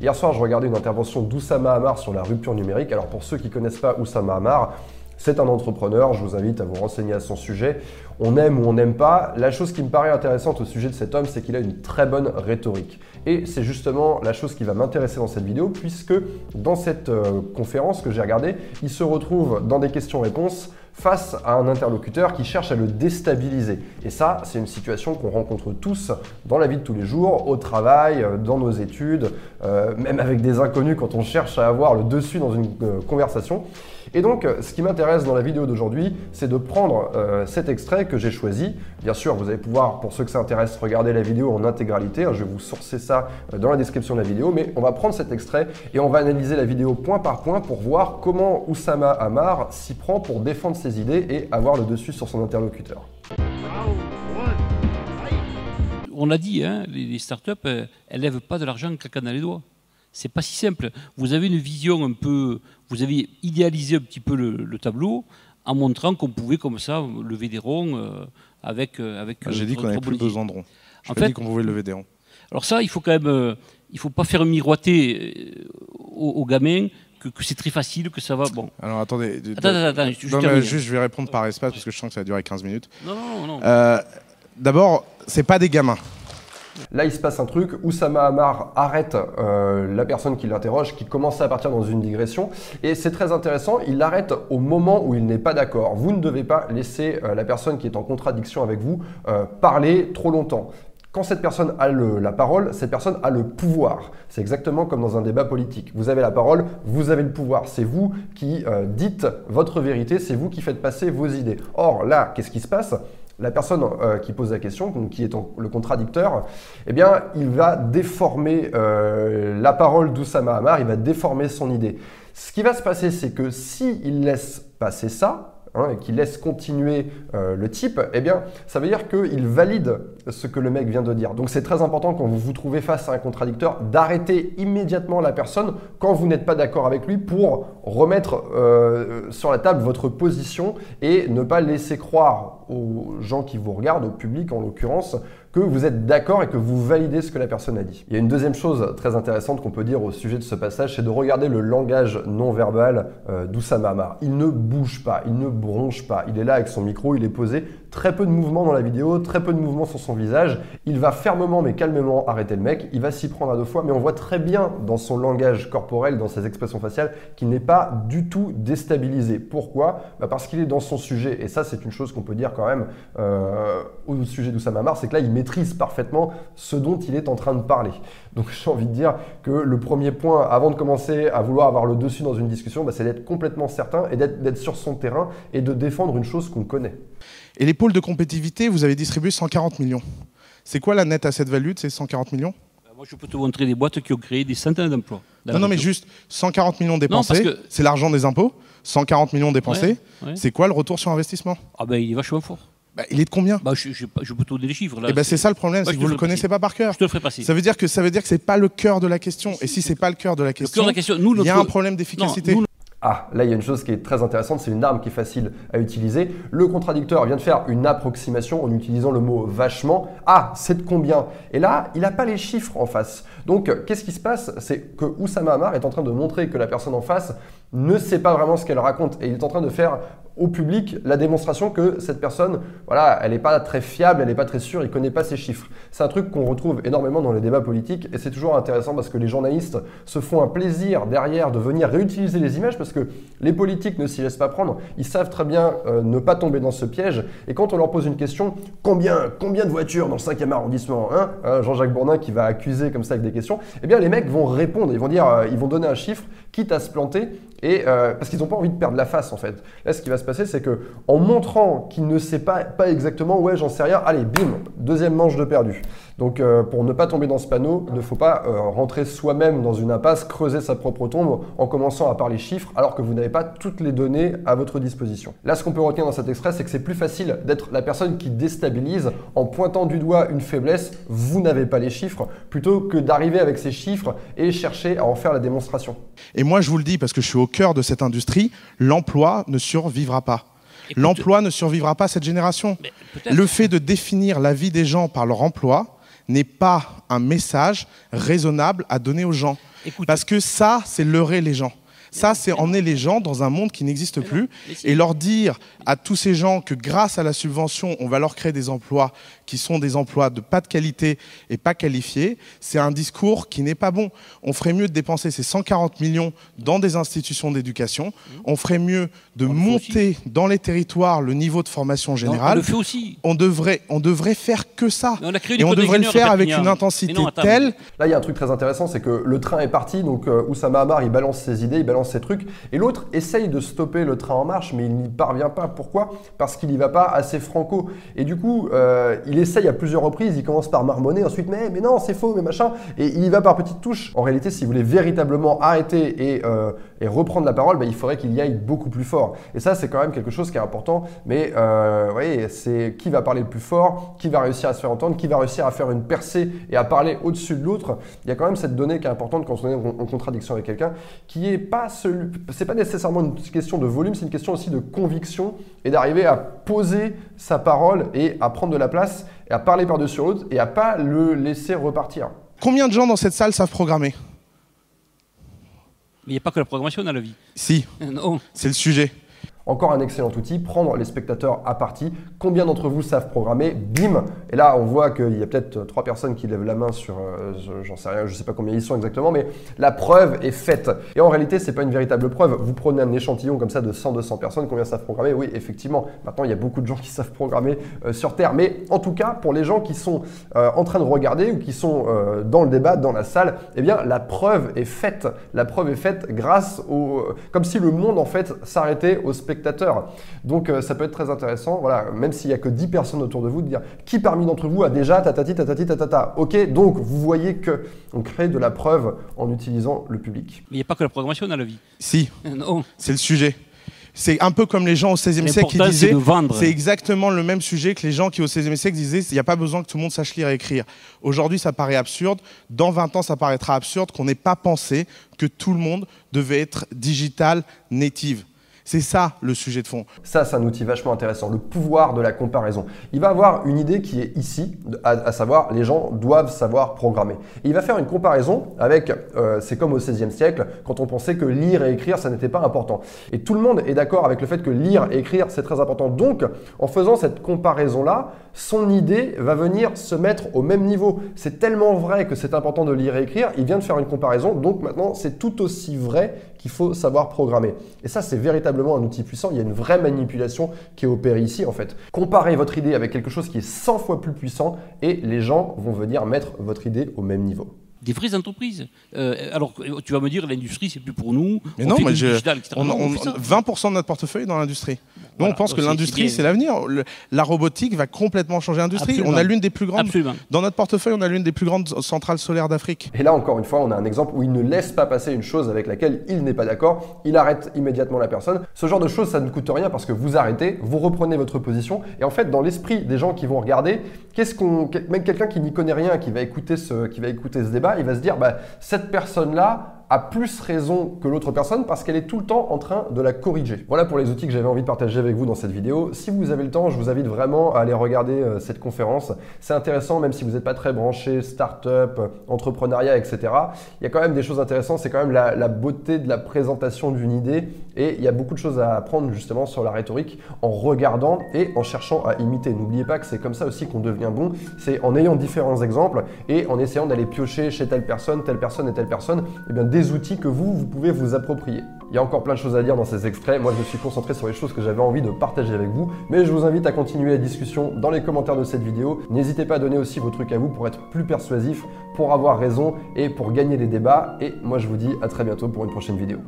Hier soir, je regardais une intervention d'Oussama Hamar sur la rupture numérique. Alors pour ceux qui ne connaissent pas Oussama Hamar, c'est un entrepreneur, je vous invite à vous renseigner à son sujet. On aime ou on n'aime pas. La chose qui me paraît intéressante au sujet de cet homme, c'est qu'il a une très bonne rhétorique. Et c'est justement la chose qui va m'intéresser dans cette vidéo, puisque dans cette euh, conférence que j'ai regardée, il se retrouve dans des questions-réponses face à un interlocuteur qui cherche à le déstabiliser. Et ça, c'est une situation qu'on rencontre tous dans la vie de tous les jours, au travail, euh, dans nos études, euh, même avec des inconnus quand on cherche à avoir le dessus dans une conversation. Et donc, ce qui m'intéresse dans la vidéo d'aujourd'hui, c'est de prendre cet extrait que j'ai choisi. Bien sûr, vous allez pouvoir, pour ceux que ça intéresse, regarder la vidéo en intégralité. Hein, je vais vous sourcer ça dans la description de la vidéo, mais on va prendre cet extrait et on va analyser la vidéo point par point pour voir comment Oussama Hamar s'y prend pour défendre ses idées et avoir le dessus sur son interlocuteur. On l'a dit, hein, les, startups, elles, elles lèvent pas de l'argent en claquant dans les doigts. C'est pas si simple. Vous avez une vision un peu, vous avez idéalisé un petit peu le, tableau en montrant qu'on pouvait comme ça lever des ronds euh, avec euh, avec. Ah, j'ai dit qu'on n'avait plus besoin de ronds. en fait, dit qu'on pouvait lever des ronds. Alors ça, il faut quand même, euh, il faut pas faire miroiter aux, aux gamins que, c'est très facile, que ça va. Bon. Alors attendez. Attends, attends, attends, non, mais juste, je vais répondre par espace parce que je sens que ça va durer 15 minutes. Non, non, non. Euh, D'abord, c'est pas des gamins. Là, il se passe un truc. Oussama Hamar arrête euh, la personne qui l'interroge, qui commence à partir dans une digression. Et c'est très intéressant, il l'arrête au moment où il n'est pas d'accord. Vous ne devez pas laisser euh, la personne qui est en contradiction avec vous euh, parler trop longtemps. Quand cette personne a la parole, cette personne a le pouvoir. C'est exactement comme dans un débat politique. Vous avez la parole, vous avez le pouvoir. C'est vous qui euh, dites votre vérité, c'est vous qui faites passer vos idées. Or là, qu'est-ce qui se passe? La personne euh, qui pose la question, qui est le contradicteur, eh bien, il va déformer euh, la parole d'Oussama Hamar, il va déformer son idée. Ce qui va se passer, c'est que s'il laisse passer ça, Hein, et qui laisse continuer euh, le type, eh bien, ça veut dire qu'il valide ce que le mec vient de dire. Donc c'est très important quand vous vous trouvez face à un contradicteur d'arrêter immédiatement la personne quand vous n'êtes pas d'accord avec lui pour remettre euh, sur la table votre position et ne pas laisser croire aux gens qui vous regardent, au public en l'occurrence, que vous êtes d'accord et que vous validez ce que la personne a dit. Il y a une deuxième chose très intéressante qu'on peut dire au sujet de ce passage, c'est de regarder le langage non verbal euh, d'Oussama Il ne bouge pas, il ne bronche pas, il est là avec son micro, il est posé, très peu de mouvement dans la vidéo, très peu de mouvement sur son visage. Il va fermement mais calmement arrêter le mec, il va s'y prendre à deux fois, mais on voit très bien dans son langage corporel, dans ses expressions faciales, qu'il n'est pas du tout déstabilisé. Pourquoi? Bah Parce qu'il est dans son sujet, et ça c'est une chose qu'on peut dire quand même euh, au sujet d'Oussama c'est que là il maîtrise parfaitement ce dont il est en train de parler. Donc j'ai envie de dire que le premier point, avant de commencer à vouloir avoir le dessus dans une discussion, bah, c'est d'être complètement certain et d'être sur son terrain et de défendre une chose qu'on connaît. Et les pôles de compétitivité, vous avez distribué 140 millions. C'est quoi la nette à cette value de ces 140 millions? Bah, Moi, je peux te montrer des boîtes qui ont créé des centaines d'emplois. Non, non, mais juste 140 millions dépensés, c'est l'argent des impôts. 140 millions dépensés, c'est quoi le retour sur investissement? Ah ben, il est vachement fort. Bah, il est de combien bah, je, je, je, peux te donner les chiffres. Là, et eh ben, c'est ça le problème, c'est que vous ne le connaissez pas par cœur. Je te le ferai passer. Ça veut dire que ça veut dire que c'est pas le cœur de la question. Et si c'est pas le cœur de la question, il y a un problème d'efficacité. Ah, là, il y a une chose qui est très intéressante, c'est une arme qui est facile à utiliser. Le contradicteur vient de faire une approximation en utilisant le mot vachement. Ah, c'est de combien? Et là, il n'a pas les chiffres en face. Donc, qu'est-ce qui se passe? C'est que Oussama Hamar est en train de montrer que la personne en face ne sait pas vraiment ce qu'elle raconte. Et il est en train de faire au public la démonstration que cette personne, voilà, elle n'est pas très fiable, elle n'est pas très sûre, il ne connaît pas ses chiffres. C'est un truc qu'on retrouve énormément dans les débats politiques et c'est toujours intéressant parce que les journalistes se font un plaisir derrière de venir réutiliser les images parce que les politiques ne s'y laissent pas prendre. Ils savent très bien euh, ne pas tomber dans ce piège et quand on leur pose une question, combien, combien de voitures dans le 5e arrondissement hein, hein, Jean-Jacques Bourdin qui va accuser comme ça avec des questions, eh bien les mecs vont répondre, ils vont dire, euh, ils vont donner un chiffre, quitte à se planter et euh, parce qu'ils n'ont pas envie de perdre la face en fait. Là, ce qui va se passer, c'est que en montrant qu'il ne sait pas, pas exactement, ouais, j'en sais rien, allez, bim, deuxième manche de perdu. Donc euh, pour ne pas tomber dans ce panneau, il ne faut pas euh, rentrer soi-même dans une impasse, creuser sa propre tombe en commençant à parler chiffres alors que vous n'avez pas toutes les données à votre disposition. Là, ce qu'on peut retenir dans cet extrait, c'est que c'est plus facile d'être la personne qui déstabilise en pointant du doigt une faiblesse, vous n'avez pas les chiffres, plutôt que d'arriver avec ces chiffres et chercher à en faire la démonstration. Et moi, je vous le dis parce que je suis au cœur de cette industrie, l'emploi ne survivra pas. L'emploi ne survivra pas à cette génération. Le fait de définir la vie des gens par leur emploi, n'est pas un message raisonnable à donner aux gens. Parce que ça, c'est leurrer les gens. Ça, c'est emmener les gens dans un monde qui n'existe plus et leur dire à tous ces gens que grâce à la subvention, on va leur créer des emplois qui sont des emplois de pas de qualité et pas qualifiés, c'est un discours qui n'est pas bon. On ferait mieux de dépenser ces 140 millions dans des institutions d'éducation. On ferait mieux de monter dans les territoires le niveau de formation générale. on le fait aussi. On devrait, on devrait faire que ça. et on devrait le faire avec une intensité telle. Là, il y a un truc très intéressant, c'est que le train est parti, donc euh, Oussama Hamar, il balance ses idées, il balance ces trucs. Et l'autre essaye de stopper le train en marche, mais il n'y parvient pas. Pourquoi? Parce qu'il n'y va pas assez franco. Et du coup, euh, il essaye à plusieurs reprises, il commence par marmonner, ensuite, mais, mais non, c'est faux, mais machin. Et il y va par petites touches. En réalité, si vous voulez véritablement arrêter et, euh, et reprendre la parole, bah, il faudrait qu'il y aille beaucoup plus fort. Et ça, c'est quand même quelque chose qui est important. Mais euh, vous voyez, c'est qui va parler le plus fort, qui va réussir à se faire entendre, qui va réussir à faire une percée et à parler au-dessus de l'autre. Il y a quand même cette donnée qui est importante quand on est en contradiction avec quelqu'un, qui est pas c'est pas nécessairement une question de volume, c'est une question aussi de conviction et d'arriver à poser sa parole et à prendre de la place et à parler par-dessus l'autre et à pas le laisser repartir. Combien de gens dans cette salle savent programmer? Mais il n'y a pas que la programmation dans la vie. Si. C'est le sujet. Encore un excellent outil, prendre les spectateurs à partie. Combien d'entre vous savent programmer Bim Et là, on voit qu'il y a peut-être trois personnes qui lèvent la main sur, euh, j'en sais rien, je ne sais pas combien ils sont exactement, mais la preuve est faite. Et en réalité, ce n'est pas une véritable preuve. Vous prenez un échantillon comme ça de 100-200 personnes, combien savent programmer? Oui, effectivement. Maintenant, il y a beaucoup de gens qui savent programmer euh, sur Terre. Mais en tout cas, pour les gens qui sont euh, en train de regarder ou qui sont dans le débat, dans la salle, eh bien, la preuve est faite. La preuve est faite grâce au... comme si le monde, en fait, s'arrêtait au spectateur donc euh, ça peut être très intéressant, voilà, même s'il n'y a que 10 personnes autour de vous, de dire qui parmi d'entre vous a déjà tatati tatati tatata. Ok, donc vous voyez que on crée de la preuve en utilisant le public. Mais il n'y a pas que la programmation dans la vie. Si, c'est le sujet. C'est un peu comme les gens au XVIe siècle qui disaient. C'est exactement le même sujet que les gens qui au XVIe siècle disaient il n'y a pas besoin que tout le monde sache lire et écrire. Aujourd'hui, ça paraît absurde. Dans 20 ans, ça paraîtra absurde qu'on n'ait pas pensé que tout le monde devait être digital native. C'est ça le sujet de fond. Ça, c'est un outil vachement intéressant, le pouvoir de la comparaison. Il va avoir une idée qui est ici, à, savoir les gens doivent savoir programmer. il va faire une comparaison avec, euh, c'est comme au XVIe siècle, quand on pensait que lire et écrire, ça n'était pas important. Et tout le monde est d'accord avec le fait que lire et écrire, c'est très important. Donc, en faisant cette comparaison-là, son idée va venir se mettre au même niveau. C'est tellement vrai que c'est important de lire et écrire, il vient de faire une comparaison, donc maintenant c'est tout aussi vrai qu'il faut savoir programmer. Et ça, c'est véritablement un outil puissant. Il y a une vraie manipulation qui est opérée ici, en fait. Comparez votre idée avec quelque chose qui est 100 fois plus puissant et les gens vont venir mettre votre idée au même niveau des vraies entreprises. Euh, alors, tu vas me dire, l'industrie, c'est plus pour nous. Mais non, mais 20% de notre portefeuille est dans l'industrie. Nous, on pense que l'industrie, c'est l'avenir. La robotique va complètement changer l'industrie. On a l'une des plus grandes. Dans notre portefeuille, on a l'une des plus grandes centrales solaires d'Afrique. Et là, encore une fois, on a un exemple où il ne laisse pas passer une chose avec laquelle il n'est pas d'accord. Il arrête immédiatement la personne. Ce genre de choses, ça ne coûte rien parce que vous arrêtez, vous reprenez votre position. Et en fait, dans l'esprit des gens qui vont regarder, qu'est-ce qu'on, même quelqu'un qui n'y connaît rien, qui va écouter ce, qui va écouter ce débat, il va se dire, bah, cette personne-là, a plus raison que l'autre personne parce qu'elle est tout le temps en train de la corriger. Voilà pour les outils que j'avais envie de partager avec vous dans cette vidéo. Si vous avez le temps, je vous invite vraiment à aller regarder euh, cette conférence. C'est intéressant, même si vous n'êtes pas très branché start-up, entrepreneuriat, etc. Il y a quand même des choses intéressantes. C'est quand même la, beauté de la présentation d'une idée et il y a beaucoup de choses à apprendre justement sur la rhétorique en regardant et en cherchant à imiter. N'oubliez pas que c'est comme ça aussi qu'on devient bon. C'est en ayant différents exemples et en essayant d'aller piocher chez telle personne, telle personne et telle personne, eh outils que vous, vous pouvez vous approprier. Il y a encore plein de choses à dire dans ces extraits. Moi, je me suis concentré sur les choses que j'avais envie de partager avec vous. Mais je vous invite à continuer la discussion dans les commentaires de cette vidéo. N'hésitez pas à donner aussi vos trucs à vous pour être plus persuasif, pour avoir raison et pour gagner des débats. Et moi, je vous dis à très bientôt pour une prochaine vidéo.